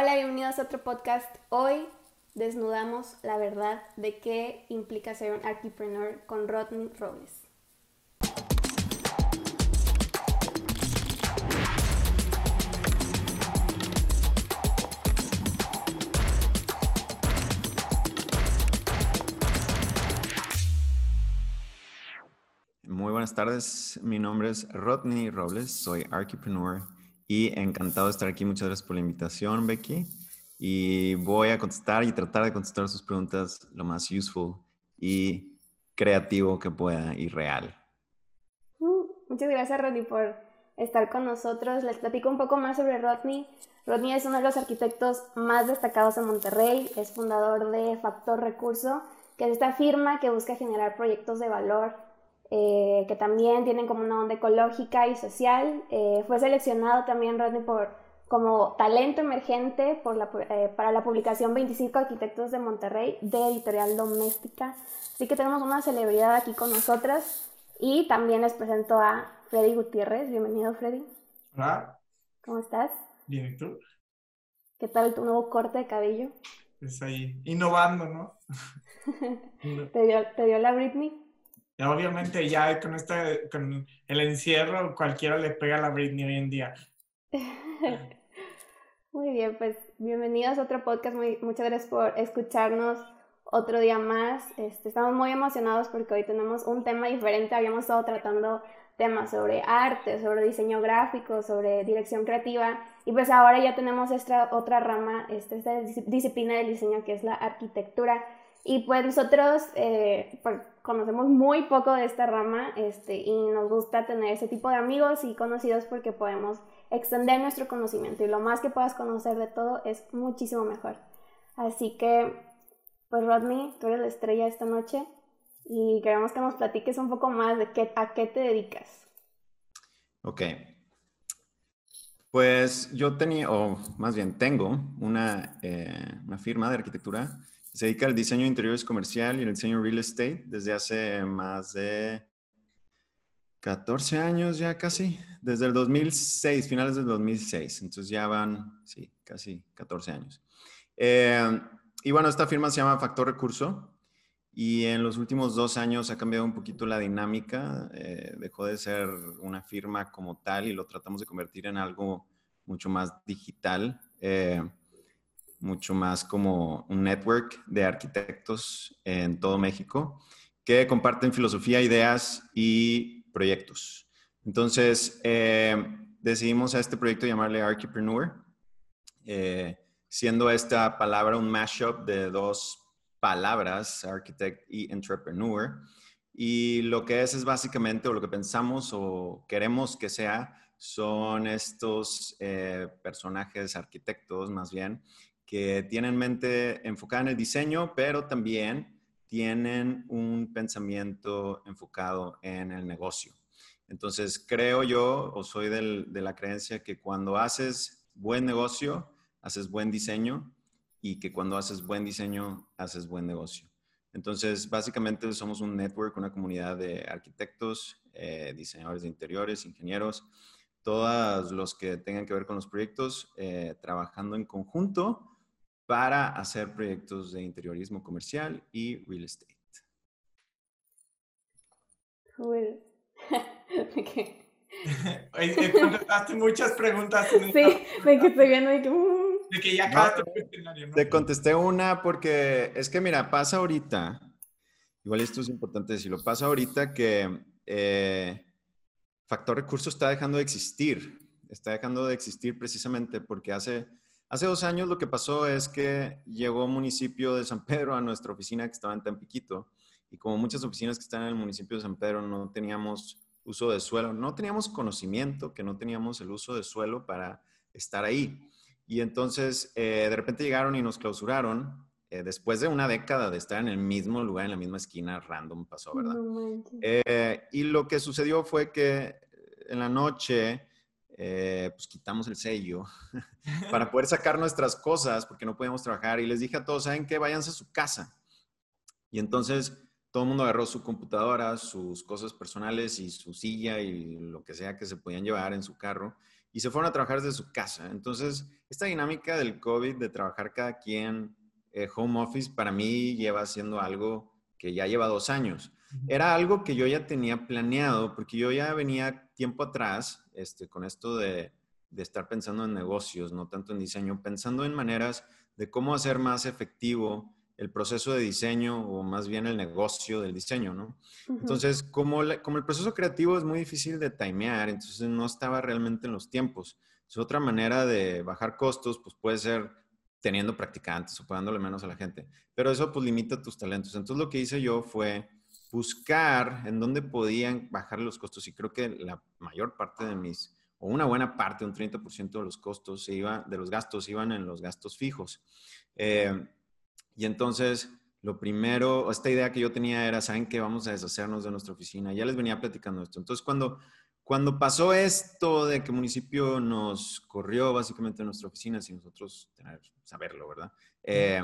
Hola, bienvenidos a otro podcast. Hoy desnudamos la verdad de qué implica ser un entrepreneur con Rodney Robles. Muy buenas tardes, mi nombre es Rodney Robles, soy Archipreneur y encantado de estar aquí. Muchas gracias por la invitación, Becky. Y voy a contestar y tratar de contestar sus preguntas lo más useful y creativo que pueda y real. Uh, muchas gracias, Rodney, por estar con nosotros. Les platico un poco más sobre Rodney. Rodney es uno de los arquitectos más destacados en Monterrey. Es fundador de Factor Recurso, que es esta firma que busca generar proyectos de valor eh, que también tienen como una onda ecológica y social. Eh, fue seleccionado también Rodney por, como talento emergente por la, eh, para la publicación 25 Arquitectos de Monterrey de Editorial Doméstica. Así que tenemos una celebridad aquí con nosotras y también les presento a Freddy Gutiérrez. Bienvenido, Freddy. Hola. ¿Cómo estás? Bien, ¿y tú? ¿Qué tal tu nuevo corte de cabello? Pues ahí, innovando, ¿no? ¿Te, dio, ¿Te dio la Britney? Obviamente ya con, este, con el encierro cualquiera le pega a la Britney hoy en día. Muy bien, pues bienvenidos a otro podcast. Muy, muchas gracias por escucharnos otro día más. Este, estamos muy emocionados porque hoy tenemos un tema diferente. Habíamos estado tratando temas sobre arte, sobre diseño gráfico, sobre dirección creativa y pues ahora ya tenemos esta otra rama, esta, esta disciplina del diseño que es la arquitectura. Y pues nosotros eh, pues, conocemos muy poco de esta rama este, y nos gusta tener ese tipo de amigos y conocidos porque podemos extender nuestro conocimiento y lo más que puedas conocer de todo es muchísimo mejor. Así que, pues Rodney, tú eres la estrella esta noche y queremos que nos platiques un poco más de qué, a qué te dedicas. Ok. Pues yo tenía, o más bien tengo, una, eh, una firma de arquitectura se dedica al diseño de interiores comercial y el diseño real estate desde hace más de 14 años ya casi, desde el 2006, finales del 2006. Entonces ya van, sí, casi 14 años. Eh, y bueno, esta firma se llama Factor Recurso y en los últimos dos años ha cambiado un poquito la dinámica. Eh, dejó de ser una firma como tal y lo tratamos de convertir en algo mucho más digital. Eh, mucho más como un network de arquitectos en todo México que comparten filosofía, ideas y proyectos. Entonces, eh, decidimos a este proyecto llamarle Archipreneur, eh, siendo esta palabra un mashup de dos palabras, architect y entrepreneur. Y lo que es es básicamente, o lo que pensamos o queremos que sea, son estos eh, personajes arquitectos más bien, que tienen mente enfocada en el diseño, pero también tienen un pensamiento enfocado en el negocio. Entonces, creo yo, o soy de la creencia que cuando haces buen negocio, haces buen diseño y que cuando haces buen diseño, haces buen negocio. Entonces, básicamente somos un network, una comunidad de arquitectos, eh, diseñadores de interiores, ingenieros, todos los que tengan que ver con los proyectos, eh, trabajando en conjunto para hacer proyectos de interiorismo comercial y real estate. Cool. Oye, contestaste muchas preguntas. En sí, de que estoy viendo de que... Uh. De que ya acabaste el cuestionario, ¿no? Te contesté una porque es que, mira, pasa ahorita, igual esto es importante decirlo, pasa ahorita que eh, Factor Recursos está dejando de existir. Está dejando de existir precisamente porque hace Hace dos años lo que pasó es que llegó municipio de San Pedro a nuestra oficina que estaba en Tampiquito y como muchas oficinas que están en el municipio de San Pedro no teníamos uso de suelo, no teníamos conocimiento, que no teníamos el uso de suelo para estar ahí. Y entonces eh, de repente llegaron y nos clausuraron. Eh, después de una década de estar en el mismo lugar, en la misma esquina, random pasó, ¿verdad? Eh, y lo que sucedió fue que en la noche eh, pues quitamos el sello para poder sacar nuestras cosas porque no podíamos trabajar. Y les dije a todos, ¿saben qué? Váyanse a su casa. Y entonces todo el mundo agarró su computadora, sus cosas personales y su silla y lo que sea que se podían llevar en su carro. y se fueron a trabajar desde su casa. Entonces, esta dinámica del COVID, de trabajar cada quien eh, home office, para mí lleva siendo algo que ya lleva dos años. Era algo que yo ya tenía planeado, porque yo ya venía tiempo atrás este, con esto de, de estar pensando en negocios, no tanto en diseño, pensando en maneras de cómo hacer más efectivo el proceso de diseño o más bien el negocio del diseño, ¿no? Entonces, como, como el proceso creativo es muy difícil de timear, entonces no estaba realmente en los tiempos. Es otra manera de bajar costos, pues puede ser teniendo practicantes o pagándole menos a la gente, pero eso pues limita tus talentos. Entonces lo que hice yo fue buscar en dónde podían bajar los costos y creo que la mayor parte de mis, o una buena parte, un 30% de los costos se iba, de los gastos iban en los gastos fijos. Eh, y entonces, lo primero, esta idea que yo tenía era, ¿saben qué? Vamos a deshacernos de nuestra oficina. Ya les venía platicando esto. Entonces, cuando, cuando pasó esto de que el municipio nos corrió básicamente nuestra oficina sin nosotros tener, saberlo, ¿verdad? Eh,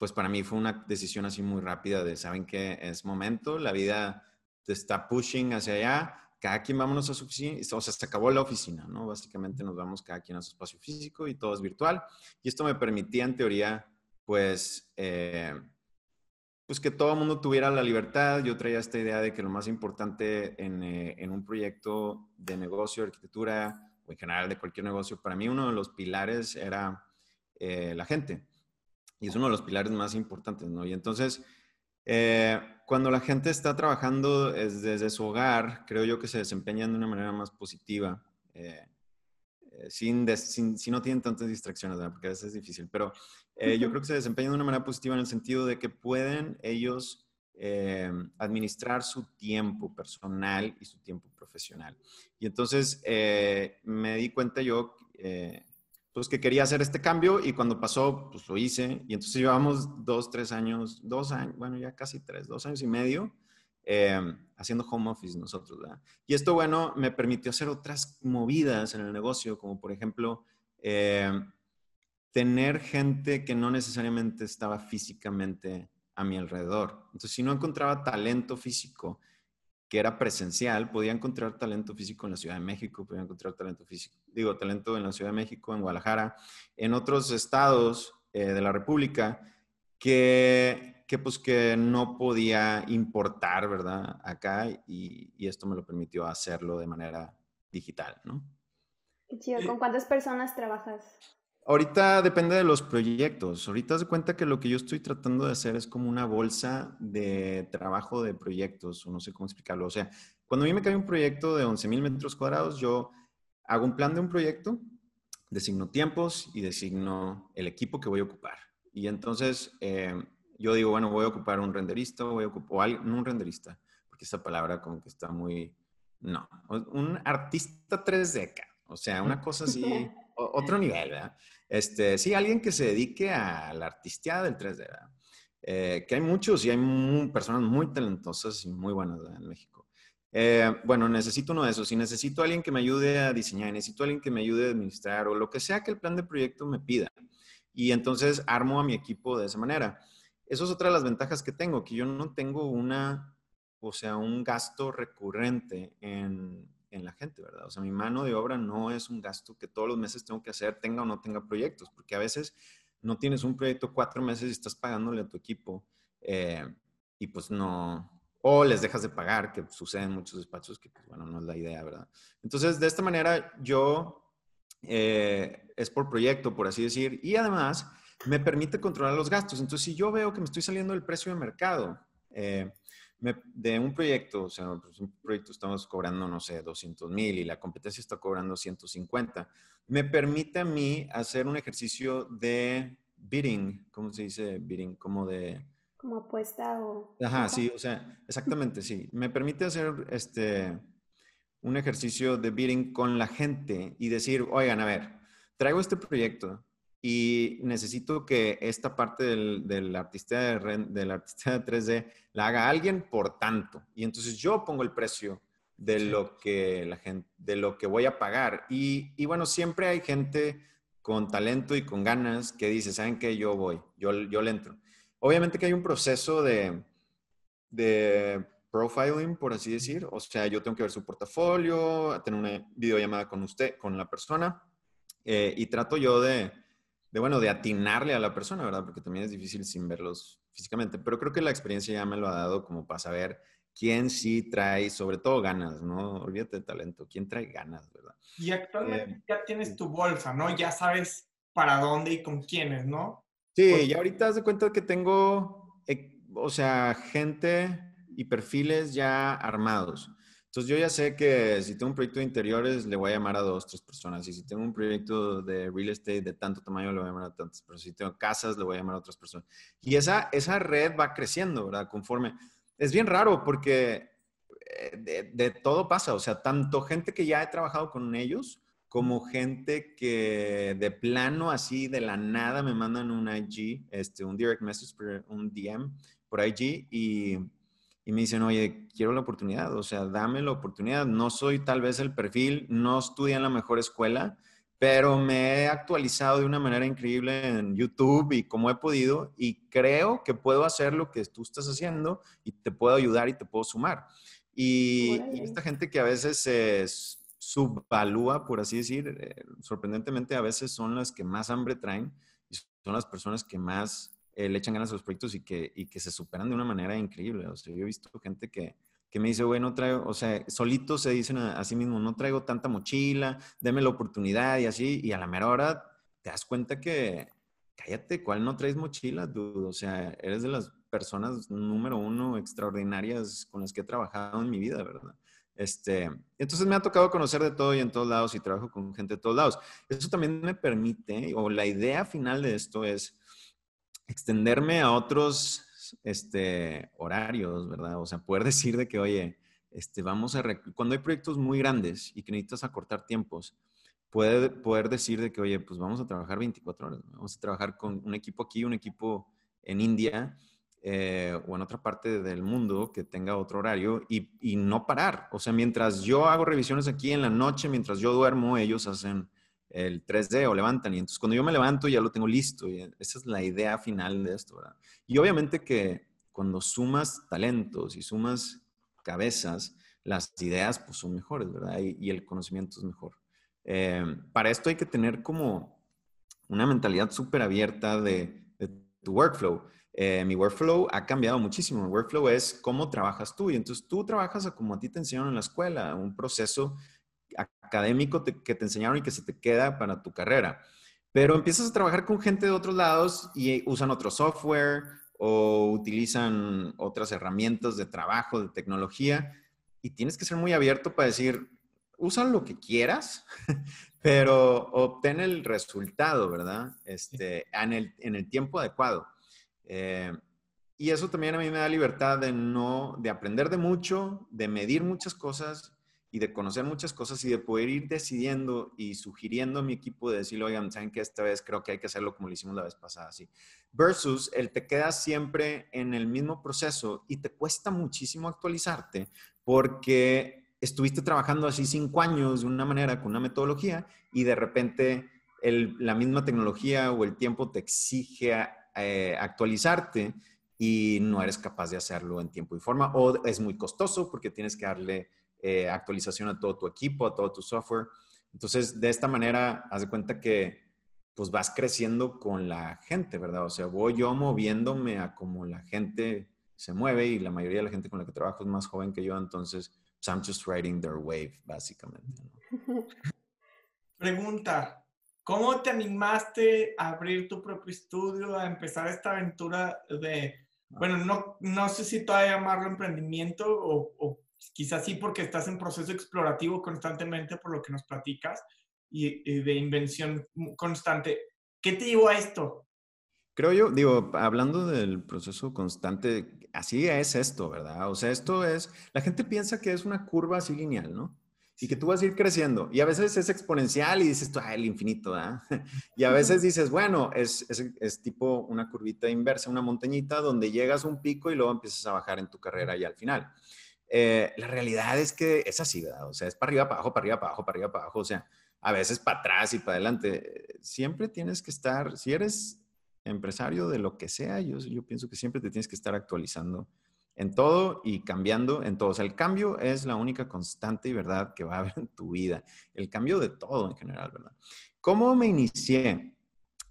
pues para mí fue una decisión así muy rápida de, ¿saben qué? Es momento, la vida está pushing hacia allá, cada quien vámonos a su oficina, o sea, se acabó la oficina, ¿no? Básicamente nos vamos cada quien a su espacio físico y todo es virtual. Y esto me permitía, en teoría, pues, eh, pues que todo el mundo tuviera la libertad. Yo traía esta idea de que lo más importante en, eh, en, un proyecto de negocio, arquitectura o en general de cualquier negocio, para mí uno de los pilares era eh, la gente. Y es uno de los pilares más importantes, ¿no? Y entonces, cuando la gente está trabajando desde su hogar, creo yo que se desempeñan de una manera más positiva. Eh, sin, si no tienen tantas distracciones, porque a veces es difícil, pero eh, yo creo que se desempeñan de una manera positiva en el sentido de que pueden ellos eh, administrar su tiempo personal y su tiempo profesional. Y entonces me di cuenta yo pues que quería hacer este cambio y cuando pasó, pues lo hice. Y entonces llevamos dos, tres años, dos años, bueno, ya casi tres, dos años y medio Em, haciendo home office nosotros, ¿verdad? Y esto, bueno, me permitió hacer otras movidas en el negocio, como por ejemplo, em, tener gente que no necesariamente estaba físicamente a mi alrededor. Entonces, si no encontraba talento físico que era presencial, podía encontrar talento físico en la Ciudad de México, podía encontrar talento físico, digo, talento en la Ciudad de México, en Guadalajara, en otros estados eh, de la República, que que pues que no podía importar, ¿verdad? Acá y, esto me lo permitió hacerlo de manera digital, ¿no? Qué chido. ¿Con cuántas personas trabajas? Ahorita depende de los proyectos. Ahorita se cuenta que lo que yo estoy tratando de hacer es como una bolsa de trabajo de proyectos, o no sé cómo explicarlo. O sea, cuando a mí me cae un proyecto de 11 mil metros cuadrados, yo hago un plan de un proyecto, designo tiempos y designo el equipo que voy a ocupar. Y entonces, eh, yo digo, bueno, voy a ocupar un renderista, voy a ocupar, o no un renderista, porque esa palabra como que está muy, no, un artista 3D, o sea, una cosa así, otro nivel, ¿verdad? Este, sí, alguien que se dedique a la artisteada del 3D, ¿verdad? Eh, que hay muchos y hay personas muy talentosas y muy buenas en México. Eh, bueno, necesito uno de esos. Si necesito alguien que me ayude a diseñar, necesito alguien que me ayude a administrar o lo que sea que el plan de proyecto me pida. Y entonces armo a mi equipo de esa manera. Eso es otra de las ventajas que tengo, que yo no tengo una, o sea, un gasto recurrente en, en la gente, ¿verdad? O sea, mi mano de obra no es un gasto que todos los meses tengo que hacer, tenga o no tenga proyectos, porque a veces no tienes un proyecto cuatro meses y estás pagándole a tu equipo eh, y pues no, o les dejas de pagar, que sucede en muchos despachos, que pues bueno, no es la idea, ¿verdad? Entonces, de esta manera yo, eh, es por proyecto, por así decir, y además me permite controlar los gastos. Entonces, si yo veo que me estoy saliendo del precio de mercado eh, de un proyecto, o sea, pues un proyecto estamos cobrando, no sé, 200 mil y la competencia está cobrando 150, me permite a mí hacer un ejercicio de bidding, ¿cómo se dice bidding? Como de... Como apuesta o... Ajá, sí, o sea, exactamente, sí. Me permite hacer este, un ejercicio de bidding con la gente y decir, oigan, a ver, traigo este proyecto, y necesito que esta parte del, del artista de, del artista de 3D la haga alguien por tanto. Y entonces yo pongo el precio de lo que la gente, de lo que voy a pagar. Y, y, bueno, siempre hay gente con talento y con ganas que dice, ¿saben qué? Yo voy, yo, yo le entro. Obviamente que hay un proceso de, de profiling, por así decir. O sea, yo tengo que ver su portafolio, tener una videollamada con usted, con la persona, eh, y trato yo de, de, bueno, de atinarle a la persona, ¿verdad? Porque también es difícil sin verlos físicamente, pero creo que la experiencia ya me lo ha dado como para saber quién sí trae, sobre todo ganas, ¿no? Olvídate de talento, quién trae ganas, ¿verdad? Y actualmente eh, ya tienes tu bolsa, ¿no? Ya sabes para dónde y con quiénes, ¿no? Sí, y ahorita has de cuenta que tengo, eh, o sea, gente y perfiles ya armados. Entonces yo ya sé que si tengo un proyecto de interiores le voy a llamar a dos, tres personas. Y si tengo un proyecto de real estate de tanto tamaño le voy a llamar a tantas personas. Si tengo casas le voy a llamar a otras personas. Y esa, esa red va creciendo, ¿verdad? Conforme. Es bien raro porque eh, de, de todo pasa. O sea, tanto gente que ya he trabajado con ellos como gente que de plano así de la nada me mandan un IG, este, un direct message, un DM por IG y y me dicen, oye, quiero la oportunidad, o sea, dame la oportunidad. No soy tal vez el perfil, no estudié en la mejor escuela, pero me he actualizado de una manera increíble en YouTube y como he podido y creo que puedo hacer lo que tú estás haciendo y te puedo ayudar y te puedo sumar. Y, esta gente que a veces se subvalúa, por así decir, eh, sorprendentemente a veces son las que más hambre traen y son las personas que más eh, le echan ganas a los proyectos y que, y que se superan de una manera increíble. O sea, yo he visto gente que, que me dice, güey, no traigo, o sea, solitos se dicen a, sí mismo, no traigo tanta mochila, déme la oportunidad y así, y a la mera hora te das cuenta que, cállate, ¿cuál no traes mochila, dude? O sea, eres de las personas número uno extraordinarias con las que he trabajado en mi vida, ¿verdad? Este, entonces me ha tocado conocer de todo y en todos lados y trabajo con gente de todos lados. Eso también me permite, o la idea final de esto es, extenderme a otros este, horarios, ¿verdad? O sea, poder decir de que, oye, este, vamos a, cuando hay proyectos muy grandes y que necesitas acortar tiempos, puede, poder decir de que, oye, pues vamos a trabajar 24 horas, vamos a trabajar con un equipo aquí, un equipo en India eh, o en otra parte del mundo que tenga otro horario y no parar. O sea, mientras yo hago revisiones aquí en la noche, mientras yo duermo, ellos hacen el 3D o levantan. Y entonces cuando yo me levanto ya lo tengo listo. Y esa es la idea final de esto, ¿verdad? Y obviamente que cuando sumas talentos y sumas cabezas, las ideas pues son mejores, ¿verdad? Y, el conocimiento es mejor. Eh, para esto hay que tener como una mentalidad súper abierta de, tu workflow. Eh, mi workflow ha cambiado muchísimo. Mi workflow es cómo trabajas tú. Y entonces tú trabajas como a ti te enseñaron en la escuela, un proceso académico que te enseñaron y que se te queda para tu carrera. Pero empiezas a trabajar con gente de otros lados y usan otro software o utilizan otras herramientas de trabajo, de tecnología, y tienes que ser muy abierto para decir, usa lo que quieras, pero obtén el resultado, ¿verdad? Este, en, el, en el tiempo adecuado. Eh, y eso también a mí me da libertad de no, de aprender de mucho, de medir muchas cosas y de conocer muchas cosas y de poder ir decidiendo y sugiriendo a mi equipo de decirle, oigan, saben que esta vez creo que hay que hacerlo como lo hicimos la vez pasada, así. Versus el te quedas siempre en el mismo proceso y te cuesta muchísimo actualizarte porque estuviste trabajando así cinco años de una manera, con una metodología y de repente la misma tecnología o el tiempo te exige eh, actualizarte y no eres capaz de hacerlo en tiempo y forma o es muy costoso porque tienes que darle eh, actualización a todo tu equipo, a todo tu software. Entonces, de esta manera, haz de cuenta que pues vas creciendo con la gente, ¿verdad? O sea, voy yo moviéndome a como la gente se mueve y la mayoría de la gente con la que trabajo es más joven que yo, entonces, pues, I'm just riding their wave, básicamente. Pregunta, ¿cómo te animaste a abrir tu propio estudio, a empezar esta aventura de, bueno, no, no sé si todavía llamarlo emprendimiento o, o quizás sí porque estás en proceso explorativo constantemente por lo que nos platicas y, de invención constante. ¿Qué te llevó a esto? Creo yo, digo, hablando del proceso constante, así es esto, ¿verdad? O sea, esto es, la gente piensa que es una curva así lineal, ¿no? Y que tú vas a ir creciendo. Y a veces es exponencial y dices, ah, el infinito. Y a veces dices, bueno, es, es, es, tipo una curvita inversa, una montañita donde llegas a un pico y luego empiezas a bajar en tu carrera y al final. Eh, la realidad es que es así, ¿verdad? O sea, es para arriba, para abajo, para arriba, para abajo, para arriba, para abajo. O sea, a veces para atrás y para adelante. Siempre tienes que estar, si eres empresario de lo que sea, yo, yo pienso que siempre te tienes que estar actualizando en todo y cambiando en todo. O sea, el cambio es la única constante y verdad que va a haber en tu vida. El cambio de todo en general, ¿verdad? ¿Cómo me inicié?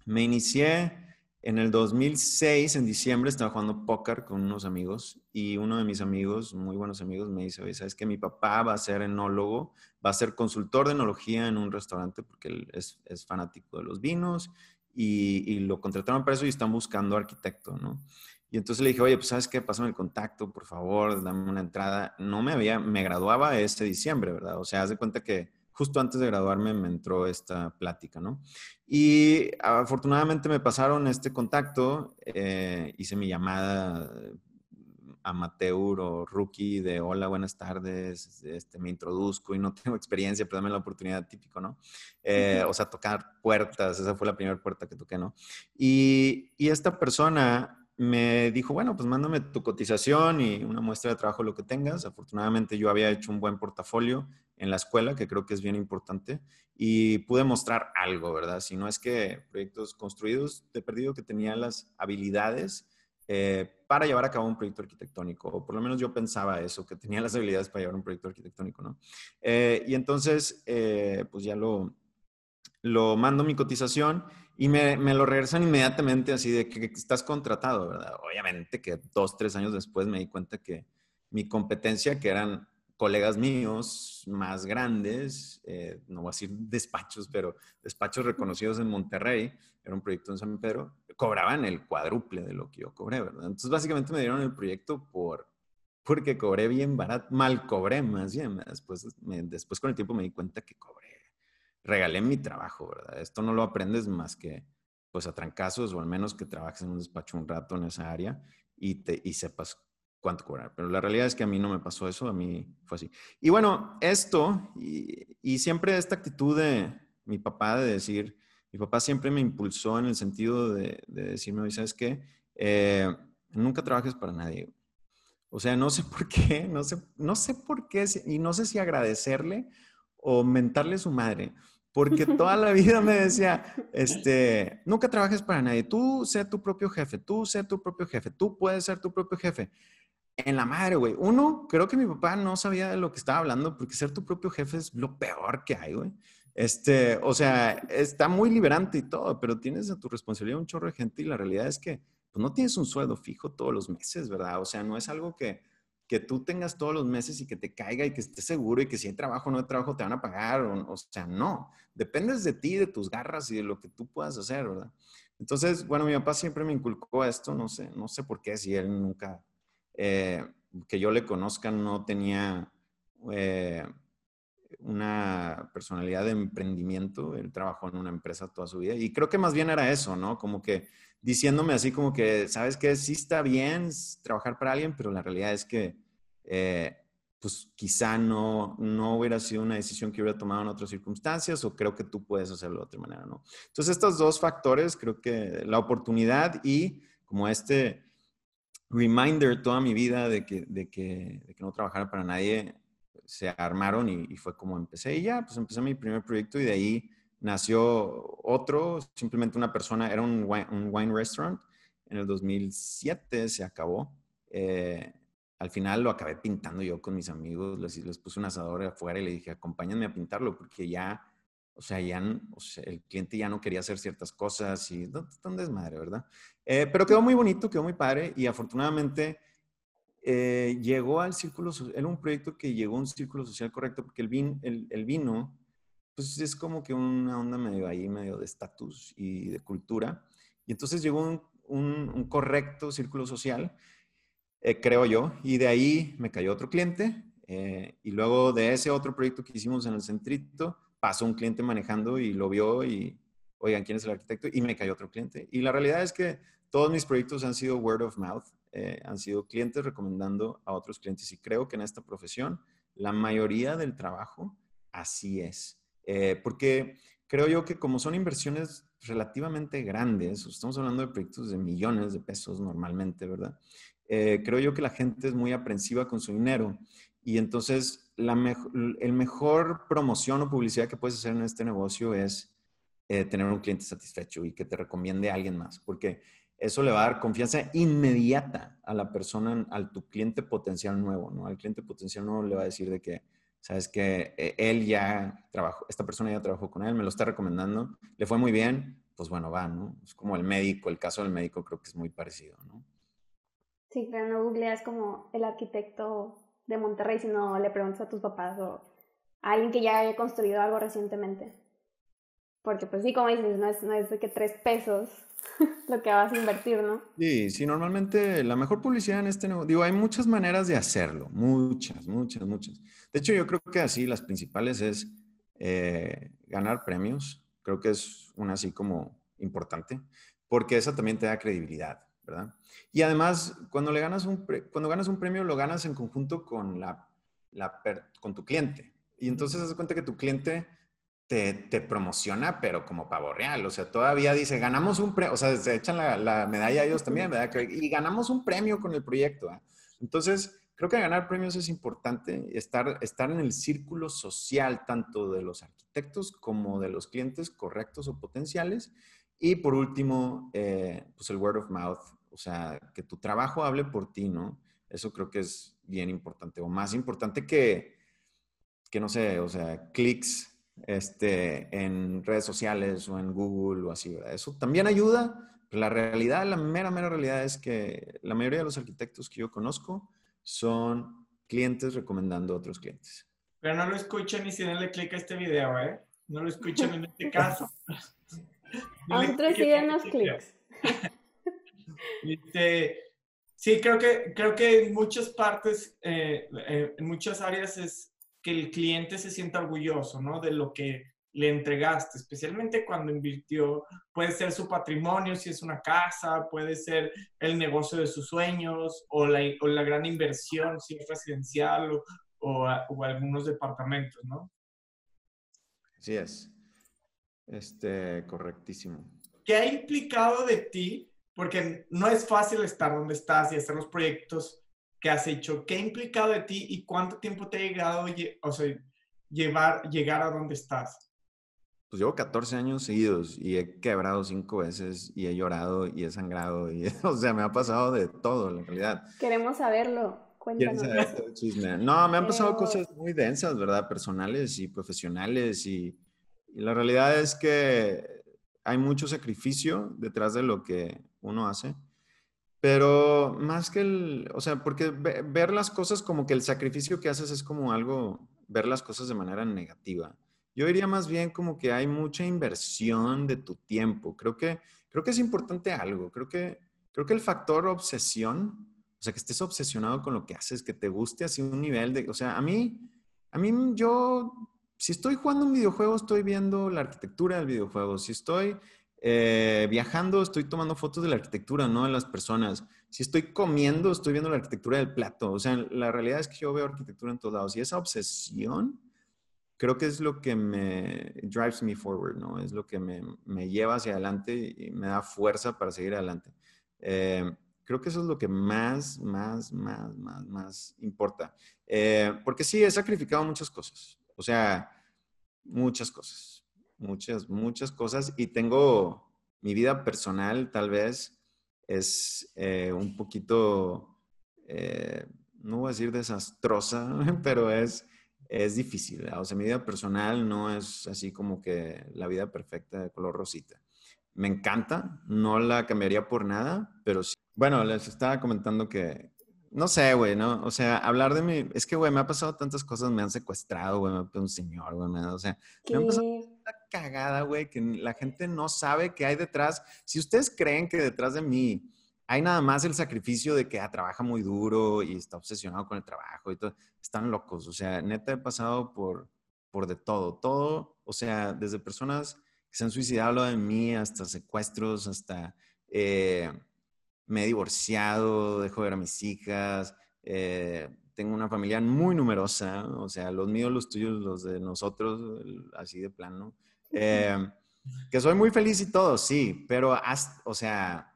Me inicié en el 2006, en diciembre, estaba jugando póker con unos amigos y uno de mis amigos, muy buenos amigos, me dice, oye, ¿sabes que mi papá va a ser enólogo, va a ser consultor de enología en un restaurante porque él es, es fanático de los vinos y, y, lo contrataron para eso y están buscando arquitecto, ¿no? Y entonces le dije, oye, pues sabes qué, pásame el contacto, por favor, dame una entrada. No me había, me graduaba este diciembre, ¿verdad? O sea, haz de cuenta que justo antes de graduarme me entró esta plática, ¿no? Y afortunadamente me pasaron este contacto, eh, hice mi llamada amateur o rookie de hola, buenas tardes, este, me introduzco y no tengo experiencia, pero dame la oportunidad, típico, ¿no? Eh, o sea, tocar puertas, esa fue la primera puerta que toqué, ¿no? Y, y esta persona me dijo, bueno, pues mándame tu cotización y una muestra de trabajo, lo que tengas. Afortunadamente yo había hecho un buen portafolio en la escuela, que creo que es bien importante, y pude mostrar algo, ¿verdad? Si no es que proyectos construidos, te he perdido que tenía las habilidades eh, para llevar a cabo un proyecto arquitectónico, o por lo menos yo pensaba eso, que tenía las habilidades para llevar un proyecto arquitectónico, ¿no? Eh, y entonces, eh, pues ya lo, lo mando mi cotización y me, me, lo regresan inmediatamente así de que, estás contratado, ¿verdad? Obviamente que dos, tres años después me di cuenta que mi competencia, que eran colegas míos más grandes, eh, no voy a decir despachos, pero despachos reconocidos en Monterrey, era un proyecto en San Pedro, cobraban el cuádruple de lo que yo cobré, ¿verdad? Entonces básicamente me dieron el proyecto por, porque cobré bien barato, mal cobré más bien, después, después con el tiempo me di cuenta que cobré regalé mi trabajo, ¿verdad? Esto no lo aprendes más que pues a trancazos o al menos que trabajes en un despacho un rato en esa área y, te, y sepas cuánto cobrar. Pero la realidad es que a mí no me pasó eso, a mí fue así. Y bueno, esto y, siempre esta actitud de mi papá de decir, mi papá siempre me impulsó en el sentido de, de decirme, ¿sabes qué? Eh, nunca trabajes para nadie. O sea, no sé por qué, no sé, no sé por qué, y no sé si agradecerle o mentarle su madre, porque toda la vida me decía, este, nunca trabajes para nadie, tú sé tu propio jefe, tú sé tu propio jefe, tú puedes ser tu propio jefe. En la madre, güey. Uno, creo que mi papá no sabía de lo que estaba hablando, porque ser tu propio jefe es lo peor que hay, güey. Este, o sea, está muy liberante y todo, pero tienes a tu responsabilidad un chorro de gente y la realidad es que pues, no tienes un sueldo fijo todos los meses, ¿verdad? O sea, no es algo que, que tú tengas todos los meses y que te caiga y que estés seguro y que si hay trabajo o no hay trabajo te van a pagar. O, sea, no. Dependes de ti, de tus garras y de lo que tú puedas hacer, ¿verdad? Entonces, bueno, mi papá siempre me inculcó esto, no sé, no sé por qué, si él nunca, eh, que yo le conozca, no tenía eh, una personalidad de emprendimiento, él trabajó en una empresa toda su vida y creo que más bien era eso, ¿no? Como que diciéndome así como que, ¿sabes qué? Sí está bien trabajar para alguien, pero la realidad es que, eh, pues quizá no, no hubiera sido una decisión que hubiera tomado en otras circunstancias o creo que tú puedes hacerlo de otra manera, ¿no? Entonces, estos dos factores, creo que la oportunidad y como este reminder toda mi vida de que, de que, de que no trabajara para nadie, se armaron y, fue como empecé. Y ya, pues empecé mi primer proyecto y de ahí nació otro, simplemente una persona, era un wine, restaurant. En el 2007 se acabó. Eh, al final lo acabé pintando yo con mis amigos, les, les puse un asador afuera y le dije, acompáñenme a pintarlo porque ya, o sea, ya o sea, el cliente ya no quería hacer ciertas cosas y no, un desmadre, ¿verdad? Eh, pero quedó muy bonito, quedó muy padre y afortunadamente eh, llegó al círculo, era un proyecto que llegó a un círculo social correcto porque el, vin, el, el vino pues es como que una onda medio ahí, medio de estatus y de cultura. Y entonces llegó un, un, correcto círculo social, eh, creo yo, y de ahí me cayó otro cliente. Eh, y luego de ese otro proyecto que hicimos en el centrito, pasó un cliente manejando y lo vio y, oigan, ¿quién es el arquitecto? Y me cayó otro cliente. Y la realidad es que todos mis proyectos han sido word of mouth, eh, han sido clientes recomendando a otros clientes. Y creo que en esta profesión, la mayoría del trabajo así es. Eh, porque creo yo que como son inversiones relativamente grandes, estamos hablando de proyectos de millones de pesos normalmente, ¿verdad? Eh, creo yo que la gente es muy aprensiva con su dinero y entonces la el mejor promoción o publicidad que puedes hacer en este negocio es tener un cliente satisfecho y que te recomiende a alguien más, porque eso le va a dar confianza inmediata a la persona, al tu cliente potencial nuevo, ¿no? Al cliente potencial nuevo le va a decir de que, sabes que él ya trabajó, esta persona ya trabajó con él, me lo está recomendando, le fue muy bien, pues bueno, va, ¿no? Es como el médico, el caso del médico creo que es muy parecido, ¿no? Sí, pero no googleas como el arquitecto de Monterrey, sino le preguntas a tus papás o a alguien que ya haya construido algo recientemente. Porque pues sí, como dices, no es, no es de que tres pesos lo que vas a invertir, ¿no? Sí, sí, normalmente la mejor publicidad en este negocio, digo, hay muchas maneras de hacerlo, muchas, muchas, muchas. De hecho, yo creo que así las principales es eh, ganar premios, creo que es una así como importante, porque esa también te da credibilidad, ¿verdad? Y además, cuando, le ganas un cuando ganas un premio, lo ganas en conjunto con, la, con tu cliente. Y entonces, das cuenta que tu cliente te, promociona, pero como pavo real. O sea, todavía dice, ganamos un premio, o sea, se echan la, medalla a ellos también, ¿verdad? Y ganamos un premio con el proyecto. ¿eh? Entonces, creo que ganar premios es importante, estar, estar en el círculo social tanto de los arquitectos como de los clientes correctos o potenciales. Y por último, eh, pues el word of mouth, o sea, que tu trabajo hable por ti, ¿no? Eso creo que es bien importante, o más importante que, que no sé, o sea, clics este, en redes sociales o en Google o así, ¿verdad? Eso también ayuda, pero la realidad, la mera, mera realidad es que la mayoría de los arquitectos que yo conozco son clientes recomendando a otros clientes. Pero no lo escuchen ni si denle clic a este video, ¿eh? No lo escuchen en este caso. no Nosotros sí denos clics. Este, sí, creo que, creo que en muchas partes, eh, eh, en muchas áreas es, que el cliente se sienta orgulloso, ¿no? De lo que le entregaste, especialmente cuando invirtió, puede ser su patrimonio, si es una casa, puede ser el negocio de sus sueños o la, o la gran inversión, si es residencial o, o, algunos departamentos, ¿no? Así es. Este, correctísimo. ¿Qué ha implicado de ti? Porque no es fácil estar donde estás y hacer los proyectos ¿Qué has hecho, qué ha implicado de ti y cuánto tiempo te ha llegado, o sea, llevar, llegar a donde estás. Pues llevo 14 años seguidos y he quebrado cinco veces y he llorado y he sangrado y, o sea, me ha pasado de todo, en realidad. Queremos saberlo. Cuéntanos. Saber chisme? No, me han pasado cosas muy densas, ¿verdad? Personales y profesionales y, y la realidad es que hay mucho sacrificio detrás de lo que uno hace. Pero más que el, o sea, porque ver las cosas como que el sacrificio que haces es como algo, ver las cosas de manera negativa. Yo diría más bien como que hay mucha inversión de tu tiempo. Creo que, creo que es importante algo. Creo que, creo que el factor obsesión, o sea, que estés obsesionado con lo que haces, que te guste así un nivel de, o sea, a mí, a mí yo, si estoy jugando un videojuego, estoy viendo la arquitectura del videojuego. Si estoy eh, viajando, estoy tomando fotos de la arquitectura, no de las personas. Si estoy comiendo, estoy viendo la arquitectura del plato. O sea, la realidad es que yo veo arquitectura en todos lados. Y esa obsesión creo que es lo que me drives me forward, ¿no? Es lo que me, me lleva hacia adelante y me da fuerza para seguir adelante. Eh, creo que eso es lo que más, más, más, más, más importa. Eh, porque sí, he sacrificado muchas cosas. O sea, muchas cosas muchas, muchas cosas y tengo mi vida personal tal vez es eh, un poquito, eh, no voy a decir desastrosa, pero es, es difícil. O sea, mi vida personal no es así como que la vida perfecta de color rosita. Me encanta, no la cambiaría por nada, pero sí. Bueno, les estaba comentando que, no sé, güey, ¿no? O sea, hablar de mi... Es que, güey, me ha pasado tantas cosas, me han secuestrado, güey, me ha un señor, güey, o sea, me han pasado cagada, güey, que la gente no sabe qué hay detrás. Si ustedes creen que detrás de mí hay nada más el sacrificio de que ah, trabaja muy duro y está obsesionado con el trabajo y todo, están locos. O sea, neta he pasado por, por de todo, todo, o sea, desde personas que se han suicidado de mí hasta secuestros, hasta eh, me he divorciado, dejo de ver a mis hijas, eh, tengo una familia muy numerosa, o sea, los míos, los tuyos, los de nosotros, así de plano. Eh, que soy muy feliz y todo, sí, pero, o sea,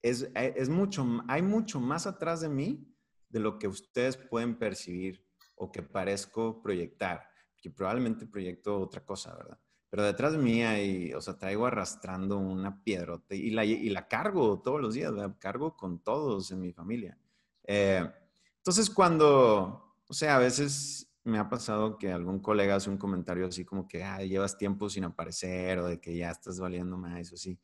es, eh, es, mucho, hay mucho más atrás de mí de lo que ustedes pueden percibir o que parezco proyectar, que probablemente proyecto otra cosa, ¿verdad? pero detrás de mí hay, o sea, traigo arrastrando una piedrota y la, y la cargo todos los días, la cargo con todos en mi familia. Eh, entonces, cuando, o sea, a veces me ha pasado que algún colega hace un comentario así como que, ah, llevas tiempo sin aparecer o de que ya estás valiendo más o así.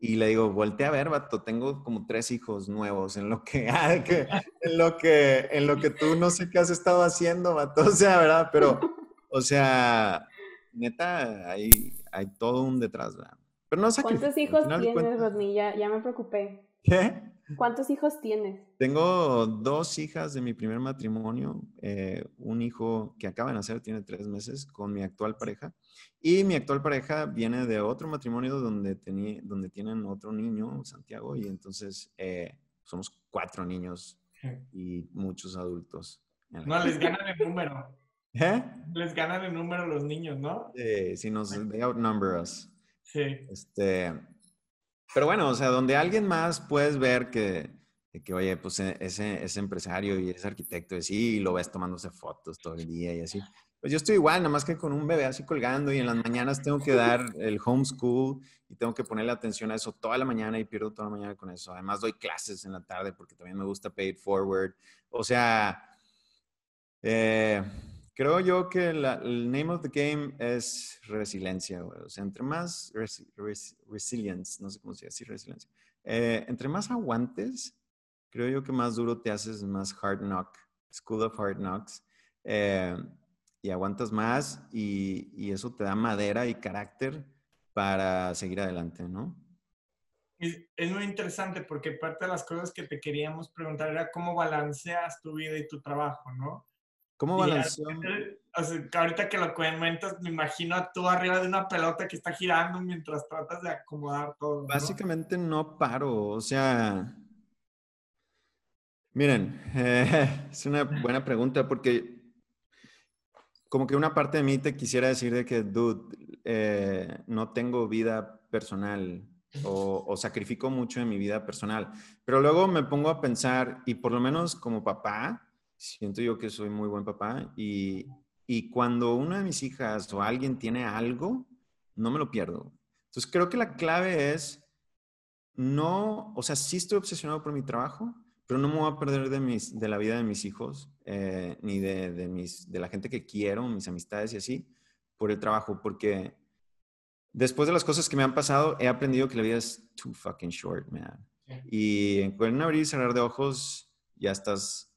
Y le digo, voltea a ver, vato, tengo como tres hijos nuevos en lo que, ah, que, en lo que, en lo que tú no sé qué has estado haciendo, vato. O sea, ¿verdad? Pero, o sea, neta, hay, hay todo un detrás, ¿verdad? Pero no ¿Cuántos hijos tienes, Rodney? Ya, ya me preocupé. ¿Qué? ¿Cuántos hijos tienes? Tengo dos hijas de mi primer matrimonio, eh, un hijo que acaba de nacer, tiene tres meses, con mi actual pareja. Y mi actual pareja viene de otro matrimonio donde, tenía, donde tienen otro niño, Santiago, y entonces eh, somos cuatro niños y muchos adultos. No, les ganan el número. ¿Eh? Les ganan el número los niños, ¿no? Sí, si nos, they outnumber us. Sí. Este, pero bueno, o sea, donde alguien más puedes ver que, que oye, pues e, ese, ese empresario y ese arquitecto, y sí, lo ves tomándose fotos todo el día y así. Pues yo estoy igual, nada más que con un bebé así colgando y en las mañanas tengo que dar el homeschool y tengo que ponerle atención a eso toda la mañana y pierdo toda la mañana con eso. Además doy clases en la tarde porque también me gusta pay forward. O sea, eh, Creo yo que el name of the game es resiliencia, O sea, entre más resilience, no sé cómo se dice resiliencia. Eh, entre más aguantes, creo yo que más duro te haces, más hard knock, school of hard knocks. Eh, y aguantas más y, eso te da madera y carácter para seguir adelante, ¿no? Es, muy interesante porque parte de las cosas que te queríamos preguntar era cómo balanceas tu vida y tu trabajo, ¿no? ¿Cómo balanceó? ahorita que lo comentas, me imagino a tú arriba de una pelota que está girando mientras tratas de acomodar todo. Básicamente no paro, o sea... Miren, eh, es una buena pregunta porque como que una parte de mí te quisiera decir de que, dude, eh, no tengo vida personal o, o, sacrifico mucho en mi vida personal. Pero luego me pongo a pensar, y por lo menos como papá, siento yo que soy muy buen papá y, y cuando una de mis hijas o alguien tiene algo, no me lo pierdo. Entonces creo que la clave es no, o sea, sí estoy obsesionado por mi trabajo, pero no me voy a perder de, mis, de la vida de mis hijos, eh, ni de, de, mis, de la gente que quiero, mis amistades y así, por el trabajo, porque después de las cosas que me han pasado, he aprendido que la vida es too fucking short, man. Y en un abrir y cerrar de ojos, ya estás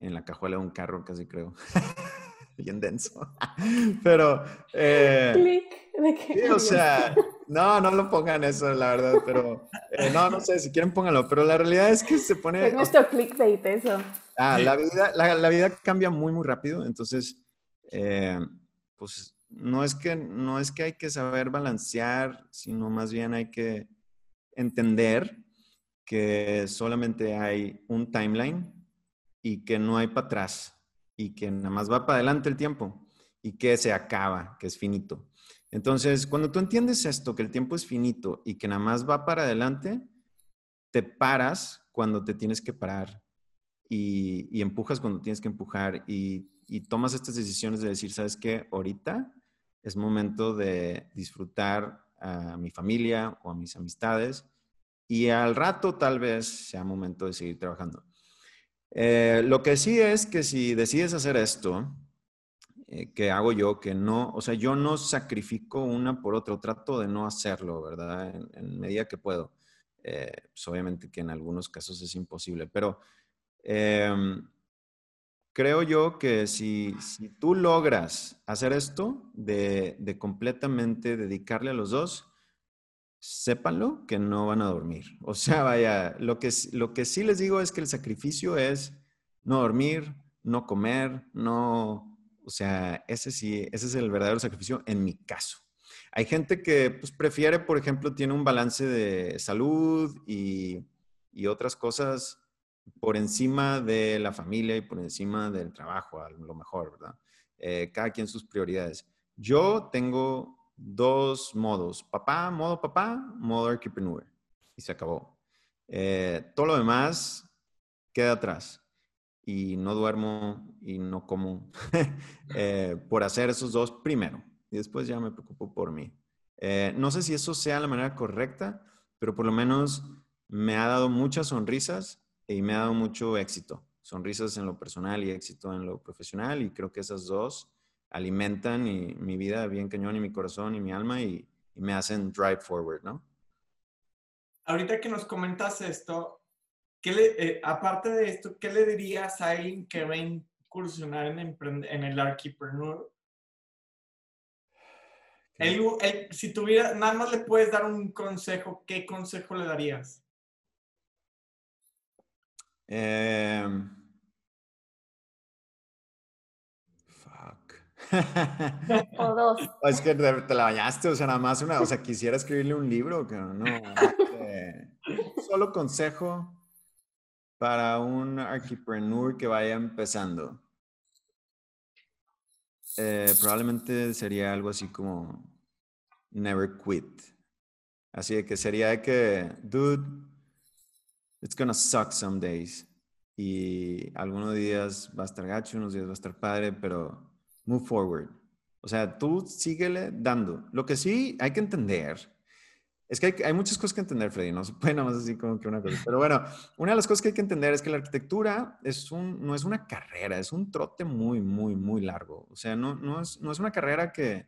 en la cajuela de un carro, casi creo. Bien denso. Pero. Eh, Click. o sea, no, no lo pongan eso, la verdad, pero. Eh, no, no sé, si quieren pónganlo, pero la realidad es que se pone. Es nuestro clickbait, eso. Ah, la vida, la, vida cambia muy, muy rápido, entonces, eh, pues no es, que, no es que hay que saber balancear, sino más bien hay que entender que solamente hay un timeline y que no hay para atrás y que nada más va para adelante el tiempo y que se acaba, que es finito. Entonces, cuando tú entiendes esto, que el tiempo es finito y que nada más va para adelante, te paras cuando te tienes que parar y, empujas cuando tienes que empujar y, y, tomas estas decisiones de decir, ¿sabes qué? Ahorita es momento de disfrutar a mi familia o a mis amistades y al rato tal vez sea momento de seguir trabajando. Eh, lo que sí es que si decides hacer esto, eh, que hago yo, que no, o sea, yo no sacrifico una por otra, trato de no hacerlo, ¿verdad? En, medida que puedo. Eh, pues obviamente que en algunos casos es imposible, pero em, creo yo que si, tú logras hacer esto, de completamente dedicarle a los dos, sépanlo que no van a dormir. O sea, vaya, lo que, lo que sí les digo es que el sacrificio es no dormir, no comer, no, o sea, ese sí, ese es el verdadero sacrificio en mi caso. Hay gente que pues, prefiere, por ejemplo, tiene un balance de salud y, y otras cosas por encima de la familia y por encima del trabajo, a lo mejor, ¿verdad? Eh, cada quien sus prioridades. Yo tengo dos modos, papá, modo papá, modo entrepreneur. Y se acabó. Eh, todo lo demás queda atrás. Y no duermo y no como eh, por hacer esos dos primero. y después ya me preocupo por mí. Eh, no sé si eso sea la manera correcta, pero por lo menos me ha dado muchas sonrisas y me ha dado mucho éxito. Sonrisas en lo personal y éxito en lo profesional y creo que esas dos alimentan mi vida bien cañón y mi corazón y mi alma y, me hacen drive forward, ¿no? Ahorita que nos comentas esto, ¿qué le, eh, aparte de esto, ¿qué le dirías a alguien que va a incursionar en, en el archipreneur? si tuviera, nada más le puedes dar un consejo, ¿qué consejo le darías? Fuck. o dos. Es que te, la bañaste, o sea, nada más una, o sea, quisiera escribirle un libro, que no. Este, solo consejo para un archipreneur que vaya empezando. Eh, probablemente sería algo así como never quit. Así de que sería de que, dude, it's gonna suck some days. Y algunos días va a estar gacho, unos días va a estar padre, pero move forward. O sea, tú síguele dando. Lo que sí hay que entender es que hay, muchas cosas que entender, Freddy, no se puede nada más así como que una cosa. Pero bueno, una de las cosas que hay que entender es que la arquitectura es un, no es una carrera, es un trote muy, muy, muy largo. O sea, no, no, es, no es una carrera que,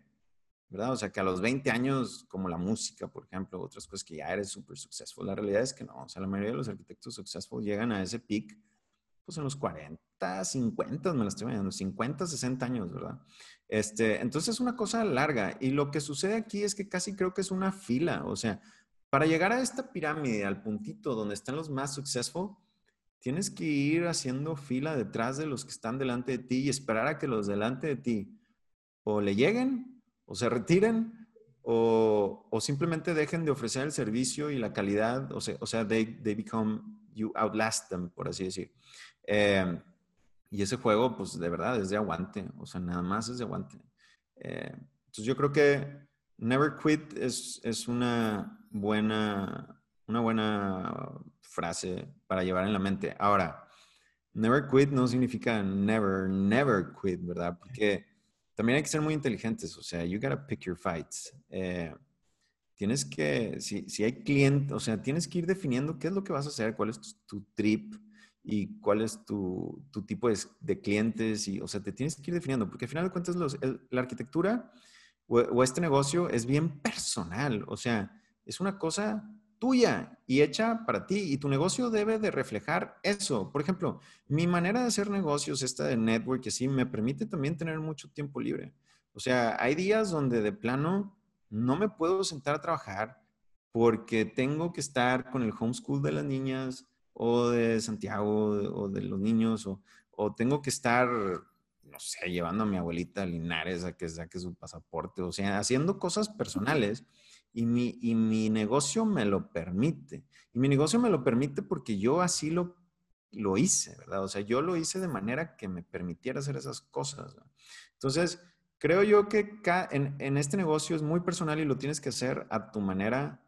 ¿verdad? O sea, que a los 20 años, como la música, por ejemplo, otras cosas que ya eres súper successful. La realidad es que no. O sea, la mayoría de los arquitectos successful llegan a ese peak, pues los 40, 50, me la estoy viendo, 50, 60 años, ¿verdad? Este, entonces es una cosa larga y lo que sucede aquí es que casi creo que es una fila, o sea, para llegar a esta pirámide, al puntito donde están los más successful, tienes que ir haciendo fila detrás de los que están delante de ti y esperar a que los delante de ti o le lleguen o se retiren o, o simplemente dejen de ofrecer el servicio y la calidad, o sea, o sea they, they become, you outlast them, por así decir. Eh, y ese juego, pues de verdad es de aguante, o sea, nada más es de aguante. Eh, entonces yo creo que Never Quit es, es una, buena, una buena frase para llevar en la mente. Ahora, Never Quit no significa never, never quit, ¿verdad? Porque también hay que ser muy inteligentes, o sea, you gotta pick your fights. Eh, tienes que, si, si hay clientes, o sea, tienes que ir definiendo qué es lo que vas a hacer, cuál es tu trip, y cuál es tu, tipo de, clientes. Y, o sea, te tienes que ir definiendo, porque al final de cuentas la arquitectura o, o, este negocio es bien personal. O sea, es una cosa tuya y hecha para ti y tu negocio debe de reflejar eso. Por ejemplo, mi manera de hacer negocios, esta de network, así, me permite también tener mucho tiempo libre. O sea, hay días donde de plano no me puedo sentar a trabajar porque tengo que estar con el homeschool de las niñas, o de Santiago o de los niños o, o, tengo que estar, no sé, llevando a mi abuelita a Linares a que saque su pasaporte, o sea, haciendo cosas personales y mi, y mi negocio me lo permite. Y mi negocio me lo permite porque yo así lo, lo hice, ¿verdad? O sea, yo lo hice de manera que me permitiera hacer esas cosas. Entonces, creo yo que en, en este negocio es muy personal y lo tienes que hacer a tu manera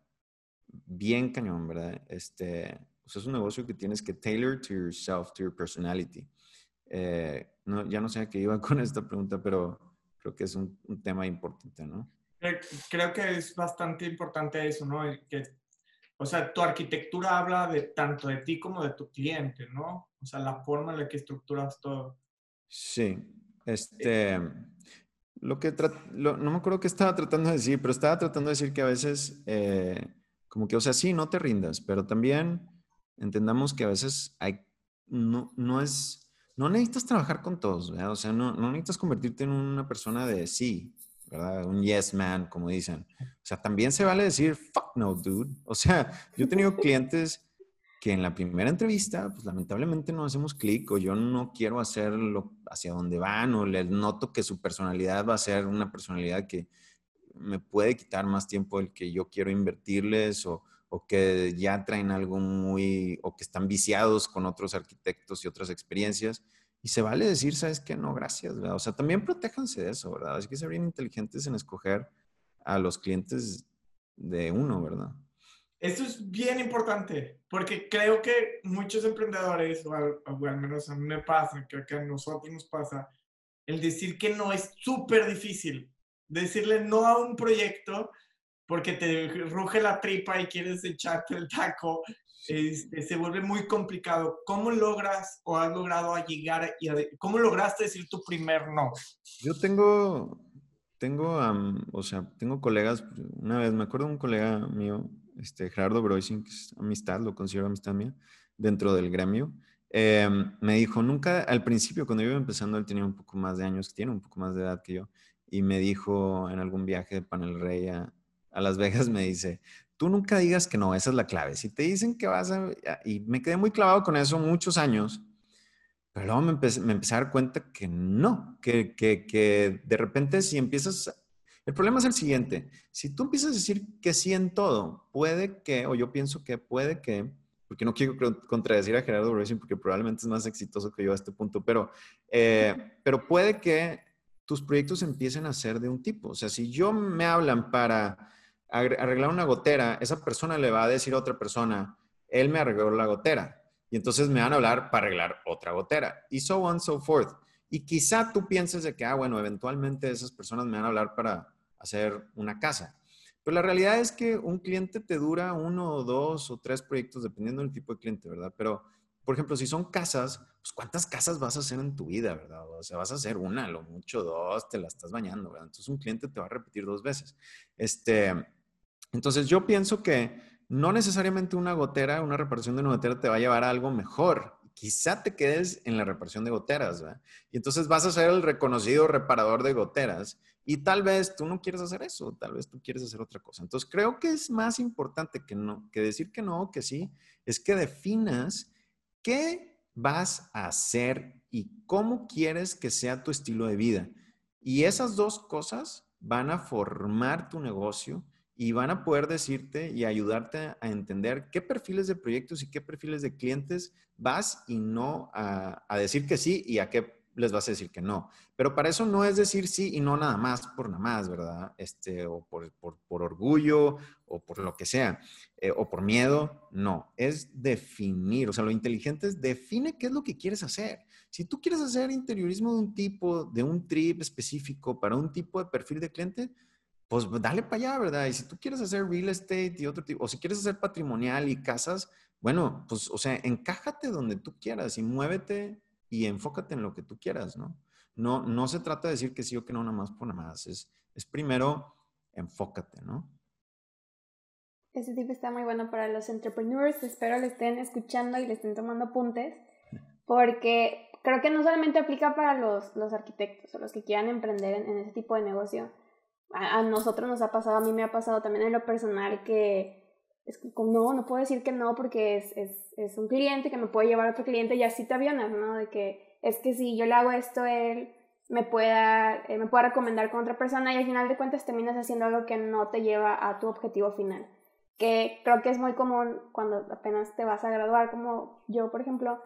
bien cañón, ¿verdad? Este, es un negocio que tienes que tailor to yourself, to your personality. Eh, no, ya no sé a qué iba con esta pregunta, pero creo que es un, tema importante, ¿no? Creo que es bastante importante eso, ¿no? Que, o sea, tu arquitectura habla de tanto de ti como de tu cliente, ¿no? O sea, la forma en la que estructuras todo. Sí, este, lo que, no me acuerdo qué estaba tratando de decir, pero estaba tratando de decir que a veces, eh, como que, o sea, sí, no te rindas, pero también entendamos que a veces hay, no, no es, no necesitas trabajar con todos, ¿verdad? O sea, no, no necesitas convertirte en una persona de sí, ¿verdad? Un yes man, como dicen. O sea, también se vale decir, fuck no, dude. O sea, yo he tenido clientes que en la primera entrevista, pues lamentablemente no hacemos clic o yo no quiero hacerlo hacia donde van o les noto que su personalidad va a ser una personalidad que me puede quitar más tiempo del que yo quiero invertirles o, o que ya traen algo muy, o que están viciados con otros arquitectos y otras experiencias. Y se vale decir, ¿sabes qué? No, gracias, ¿verdad? O sea, también protéjanse de eso, ¿verdad? Hay que ser bien inteligentes en escoger a los clientes de uno, ¿verdad? Eso es bien importante, porque creo que muchos emprendedores, o al, menos a mí me pasa, creo que a nosotros nos pasa, el decir que no es súper difícil. decirle no a un proyecto porque te ruge la tripa y quieres echarte el taco, este, se vuelve muy complicado. ¿Cómo logras o has logrado llegar y cómo lograste decir tu primer no? Yo tengo, tengo, o sea, tengo colegas, una vez me acuerdo de un colega mío, este, Gerardo Broising, que es amistad, lo considero amistad mía, dentro del gremio, em, me dijo, nunca, al principio, cuando yo iba empezando, él tenía un poco más de años, tiene un poco más de edad que yo, y me dijo en algún viaje de Panel Rey a, a Las Vegas, me dice, tú nunca digas que no, esa es la clave. Si te dicen que vas a... Y me quedé muy clavado con eso muchos años, pero luego me empecé, me empecé a dar cuenta que no, que, que, que de repente si empiezas... El problema es el siguiente, si tú empiezas a decir que sí en todo, puede que, o yo pienso que puede que, porque no quiero contradecir a Gerardo Racing porque probablemente es más exitoso que yo a este punto, pero, eh, pero puede que tus proyectos empiecen a ser de un tipo. O sea, si yo me hablan para arreglar una gotera, esa persona le va a decir a otra persona, él me arregló la gotera. Y entonces me van a hablar para arreglar otra gotera. Y so on, so forth. Y quizá tú pienses de que, ah, bueno, eventualmente esas personas me van a hablar para hacer una casa. Pero la realidad es que un cliente te dura uno o dos o tres proyectos, dependiendo del tipo de cliente, ¿verdad? Pero, por ejemplo, si son casas, pues ¿cuántas casas vas a hacer en tu vida, verdad? O sea, vas a hacer una, lo mucho dos, te la estás bañando, ¿verdad? Entonces un cliente te va a repetir dos veces. Este, entonces yo pienso que no necesariamente una gotera, una reparación de una gotera te va a llevar a algo mejor. Quizá te quedes en la reparación de goteras, ¿verdad? Y entonces vas a ser el reconocido reparador de goteras y tal vez tú no quieres hacer eso, tal vez tú quieres hacer otra cosa. Entonces creo que es más importante que, no, que decir que no, que sí, es que definas qué vas a hacer y cómo quieres que sea tu estilo de vida. Y esas dos cosas van a formar tu negocio y van a poder decirte y ayudarte a entender qué perfiles de proyectos y qué perfiles de clientes vas y no a, decir que sí y a qué les vas a decir que no. Pero para eso no es decir sí y no nada más por nada más, ¿verdad? Este, o por, orgullo o por lo que sea, eh, o por miedo, no, es definir, o sea, lo inteligente es define qué es lo que quieres hacer. Si tú quieres hacer interiorismo de un tipo, de un trip específico para un tipo de perfil de cliente, pues dale para allá, ¿verdad? Y si tú quieres hacer real estate y otro tipo, o si quieres hacer patrimonial y casas, bueno, pues, o sea, encájate donde tú quieras y muévete y enfócate en lo que tú quieras, ¿no? No, no se trata de decir que sí o que no, nada más por nada más. Es, es primero enfócate, ¿no? Ese tip está muy bueno para los entrepreneurs. Espero lo estén escuchando y le estén tomando apuntes, porque creo que no solamente aplica para los, los arquitectos o los que quieran emprender en ese tipo de negocio, a, nosotros nos ha pasado, a mí me ha pasado también en lo personal que es no, no puedo decir que no porque es, es, es un cliente que me puede llevar a otro cliente y así te avionas, ¿no? De que es que si yo le hago esto, él me pueda, eh, me pueda recomendar con otra persona y al final de cuentas terminas haciendo algo que no te lleva a tu objetivo final. Que creo que es muy común cuando apenas te vas a graduar, como yo, por ejemplo,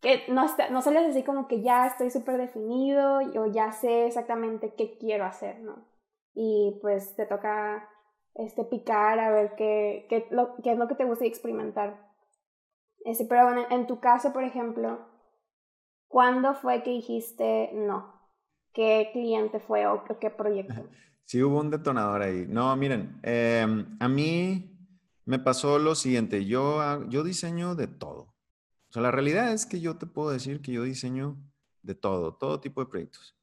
que no, está, no sales así como que ya estoy súper definido o ya sé exactamente qué quiero hacer, ¿no? Y pues te toca este, picar a ver qué, qué, lo, qué es lo que te gusta y experimentar. Este, pero bueno, en tu caso, por ejemplo, ¿cuándo fue que dijiste no? ¿Qué cliente fue o qué proyecto? Sí, hubo un detonador ahí. No, miren, em, a mí me pasó lo siguiente, yo, yo diseño de todo. O sea, la realidad es que yo te puedo decir que yo diseño de todo, todo tipo de proyectos.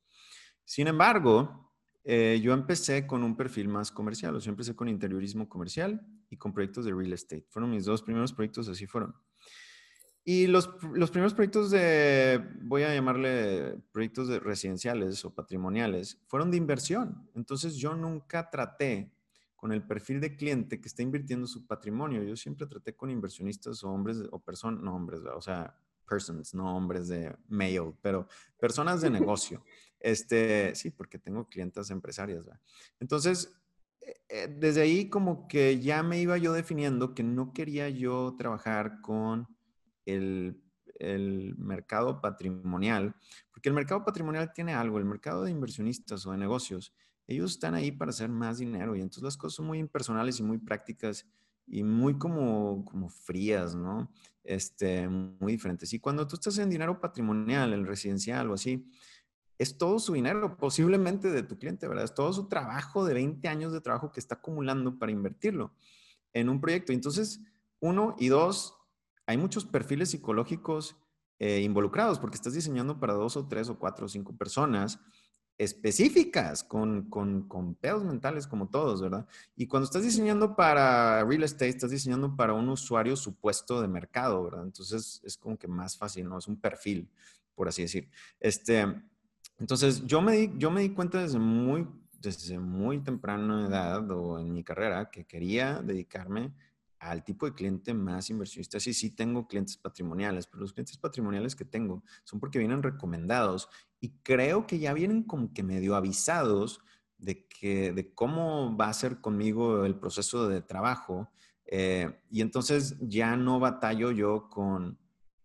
Sin embargo, eh, yo empecé con un perfil más comercial, o sea, empecé con interiorismo comercial y con proyectos de real estate. Fueron mis dos primeros proyectos, así fueron. Y los, los primeros proyectos de, voy a llamarle proyectos de residenciales o patrimoniales, fueron de inversión. Entonces yo nunca traté con el perfil de cliente que está invirtiendo su patrimonio. Yo siempre traté con inversionistas o hombres o personas, no hombres, o sea, persons, no hombres de mail, pero personas de negocio. Este, sí, porque tengo clientas empresarias. Entonces, eh, eh, desde ahí como que ya me iba yo definiendo que no quería yo trabajar con el, el mercado patrimonial, porque el mercado patrimonial tiene algo, el mercado de inversionistas o de negocios, ellos están ahí para hacer más dinero y entonces las cosas son muy impersonales y muy prácticas y muy como, como frías, ¿no? Este, muy diferentes. Y cuando tú estás en dinero patrimonial, en residencial o así, es todo su dinero, posiblemente de tu cliente, ¿verdad? Es todo su trabajo de 20 años de trabajo que está acumulando para invertirlo en un proyecto. Entonces, uno y dos, hay muchos perfiles psicológicos eh, involucrados porque estás diseñando para dos o tres o cuatro o cinco personas específicas, con, con, con pedos mentales como todos, ¿verdad? Y cuando estás diseñando para real estate, estás diseñando para un usuario supuesto de mercado, ¿verdad? Entonces es como que más fácil, ¿no? Es un perfil, por así decir. Este, entonces yo me di, yo me di cuenta desde muy, desde muy temprana edad o en mi carrera que quería dedicarme al tipo de cliente más inversionista. Sí, sí tengo clientes patrimoniales, pero los clientes patrimoniales que tengo son porque vienen recomendados y creo que ya vienen como que medio avisados de, que, de cómo va a ser conmigo el proceso de trabajo. Eh, y entonces ya no batallo yo con,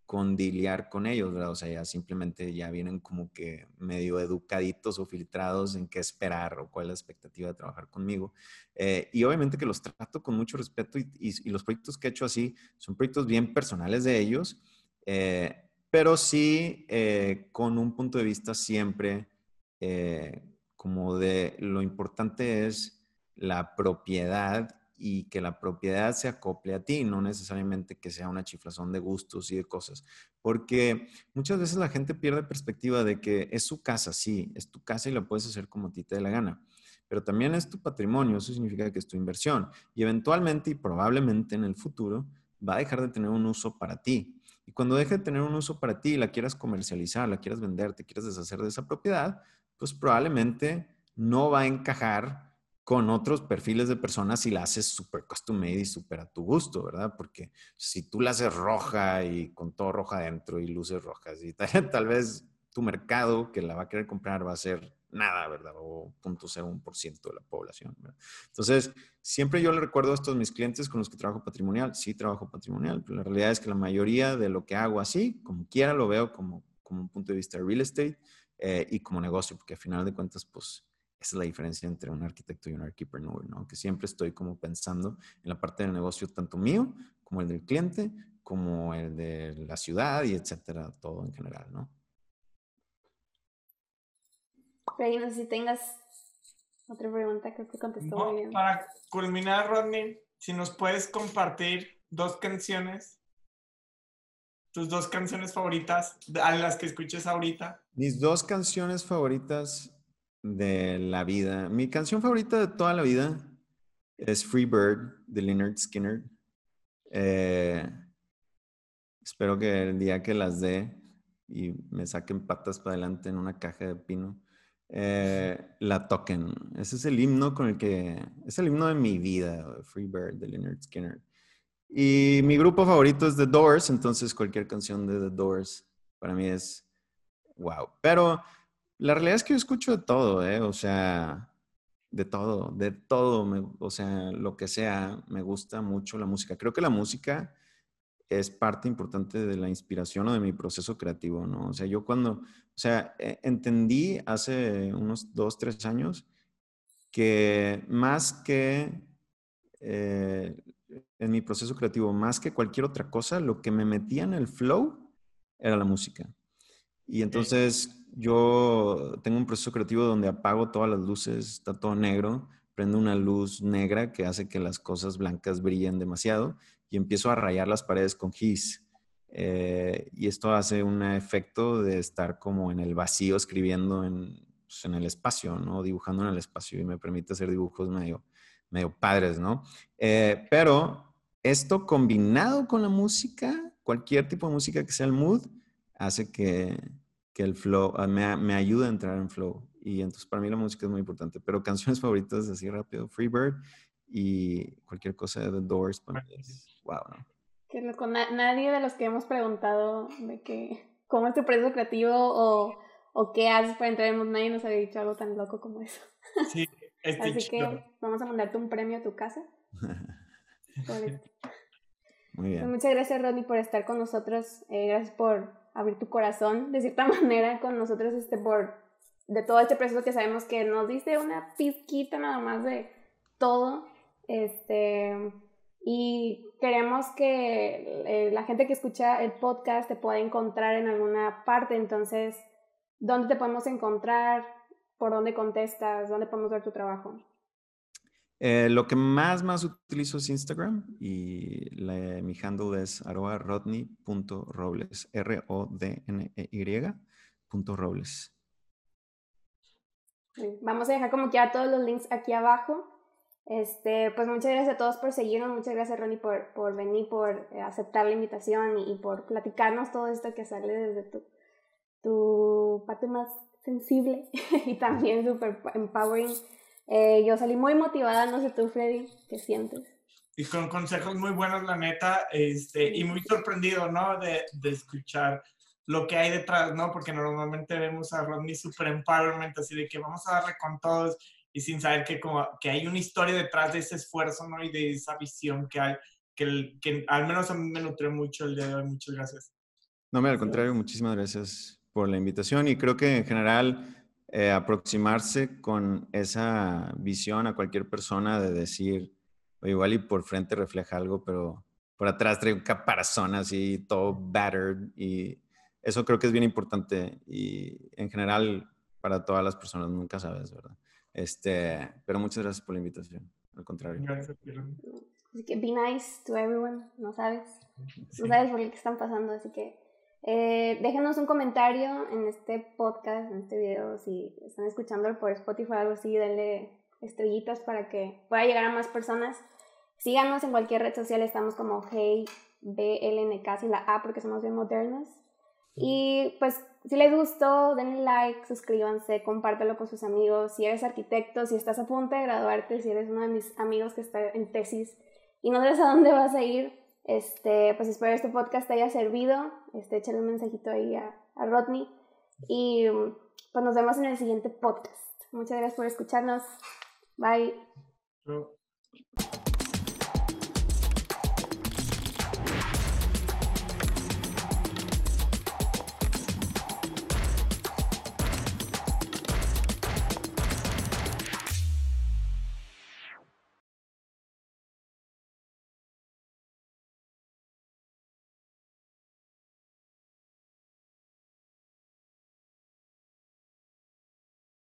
con diliar con ellos, ¿verdad? O sea, ya simplemente ya vienen como que medio educaditos o filtrados en qué esperar o cuál es la expectativa de trabajar conmigo. Eh, y obviamente que los trato con mucho respeto y, los proyectos que he hecho así son proyectos bien personales de ellos, eh, pero sí eh, con un punto de vista siempre como de lo importante es la propiedad y que la propiedad se acople a ti, no necesariamente que sea una chiflazón de gustos y de cosas. Porque muchas veces la gente pierde perspectiva de que es su casa, sí, es tu casa y la puedes hacer como a ti te dé la gana, pero también es tu patrimonio, eso significa que es tu inversión y eventualmente y probablemente en el futuro va a dejar de tener un uso para ti. Y cuando deje de tener un uso para ti, la quieras comercializar, la quieras vender, te quieras deshacer de esa propiedad, pues probablemente no va a encajar con otros perfiles de personas y la haces súper custom made y súper a tu gusto, ¿verdad? Porque si tú la haces roja y con todo roja adentro y luces rojas y tal, vez tu mercado que la va a querer comprar va a ser nada, ¿verdad? O 0.01% de la población. Entonces, siempre yo le recuerdo a estos mis clientes con los que trabajo patrimonial, sí trabajo patrimonial, pero la realidad es que la mayoría de lo que hago así, como quiera, lo veo como, como un punto de vista real estate eh, y como negocio, porque al final de cuentas, pues esa es la diferencia entre un arquitecto y un arquitecto, ¿no? Que siempre estoy como pensando en la parte del negocio, tanto mío como el del cliente, como el de la ciudad y etcétera, todo en general, ¿no? Pero no sé si tengas otra pregunta, creo que contestó muy bien. Para culminar, Rodney, si nos puedes compartir dos canciones, tus dos canciones favoritas, a las que escuches ahorita. Mis dos canciones favoritas de la vida. Mi canción favorita de toda la vida es Free Bird de Leonard Skinner. Eh, espero que el día que las dé y me saquen patas para adelante en una caja de pino, eh, la toquen. Ese es el himno con el que, es el himno de mi vida, Free Bird de Leonard Skinner. Y mi grupo favorito es The Doors, entonces cualquier canción de The Doors para mí es wow. Pero la realidad es que yo escucho de todo, ¿eh? O sea, de todo, de todo, o sea, lo que sea, me gusta mucho la música. Creo que la música es parte importante de la inspiración o de mi proceso creativo, ¿no? O sea, yo cuando, o sea, e, entendí hace unos dos, tres años que más que eh, en mi proceso creativo, más que cualquier otra cosa, lo que me metía en el flow era la música. Y entonces yo tengo un proceso creativo donde apago todas las luces, está todo negro, prendo una luz negra que hace que las cosas blancas brillen demasiado y empiezo a rayar las paredes con gis. Eh, y esto hace un efecto de estar como en el vacío escribiendo en, pues, en, el espacio, ¿no? Dibujando en el espacio y me permite hacer dibujos medio, medio padres, ¿no? Eh, pero esto combinado con la música, cualquier tipo de música que sea el mood, hace que, que el flow, ah, me, me, ayuda a entrar en flow. Y entonces para mí la música es muy importante. Pero canciones favoritas así rápido, Freebird y cualquier cosa de The Doors, para mí es wow, ¿no? Que nadie de los que hemos preguntado de que cómo es tu proceso creativo o, o qué haces para entrar en nadie nos había dicho algo tan loco como eso. Sí, Así que vamos a mandarte un premio a tu casa. Muy bien. Pues muchas gracias, Rodney, por estar con nosotros. Eh, gracias por abrir tu corazón de cierta manera con nosotros este por de todo este proceso que sabemos que nos dice una pizquita nada más de todo este y queremos que eh, la gente que escucha el podcast te pueda encontrar en alguna parte. Entonces dónde te podemos encontrar, por dónde contestas, dónde podemos ver tu trabajo. Eh, lo que más, más utilizo es Instagram y mi handle es arroba rodney.robles, R-O-D-N-E-Y robles. Vamos a dejar como que ya todos los links aquí abajo. Este, pues muchas gracias a todos por seguirnos, muchas gracias Ronnie por, por venir, por eh, aceptar la invitación y, por platicarnos todo esto que sale desde tu, tu parte más sensible y también súper empowering. Eh, yo salí muy motivada, no sé tú, Freddy, ¿qué sientes? Y con consejos muy buenos, la neta, este, y muy sorprendido, ¿no? De, de escuchar lo que hay detrás, ¿no? Porque normalmente vemos a Rodney super empowerment, así de que vamos a darle con todos y sin saber que, como, que hay una historia detrás de ese esfuerzo, ¿no? Y de esa visión que hay, que, que al menos a mí me nutre mucho el día de hoy. Muchas gracias. No, me al contrario, muchísimas gracias por la invitación y creo que en general eh, aproximarse con esa visión a cualquier persona de decir, o igual y por frente refleja algo, pero por atrás trae un caparazón así, todo battered y eso creo que es bien importante y en general para todas las personas, nunca sabes, ¿verdad? Este, pero muchas gracias por la invitación, al contrario. Gracias, Así que be nice to everyone, no sabes, no sabes por qué están pasando, así que eh, déjenos un comentario en este podcast, en este video, si están escuchando por Spotify o algo así, denle estrellitas para que pueda llegar a más personas. Síganos en cualquier red social, estamos como Hey BLNK sin la A porque somos bien modernos. Y pues si les gustó, denle like, suscríbanse, compártelo con sus amigos. Si eres arquitecto, si estás a punto de graduarte, si eres uno de mis amigos que está en tesis y no sabes a dónde vas a ir, este, pues espero este podcast te haya servido. Este, échale un mensajito ahí a, a Rodney. Y pues nos vemos en el siguiente podcast. Muchas gracias por escucharnos. Bye.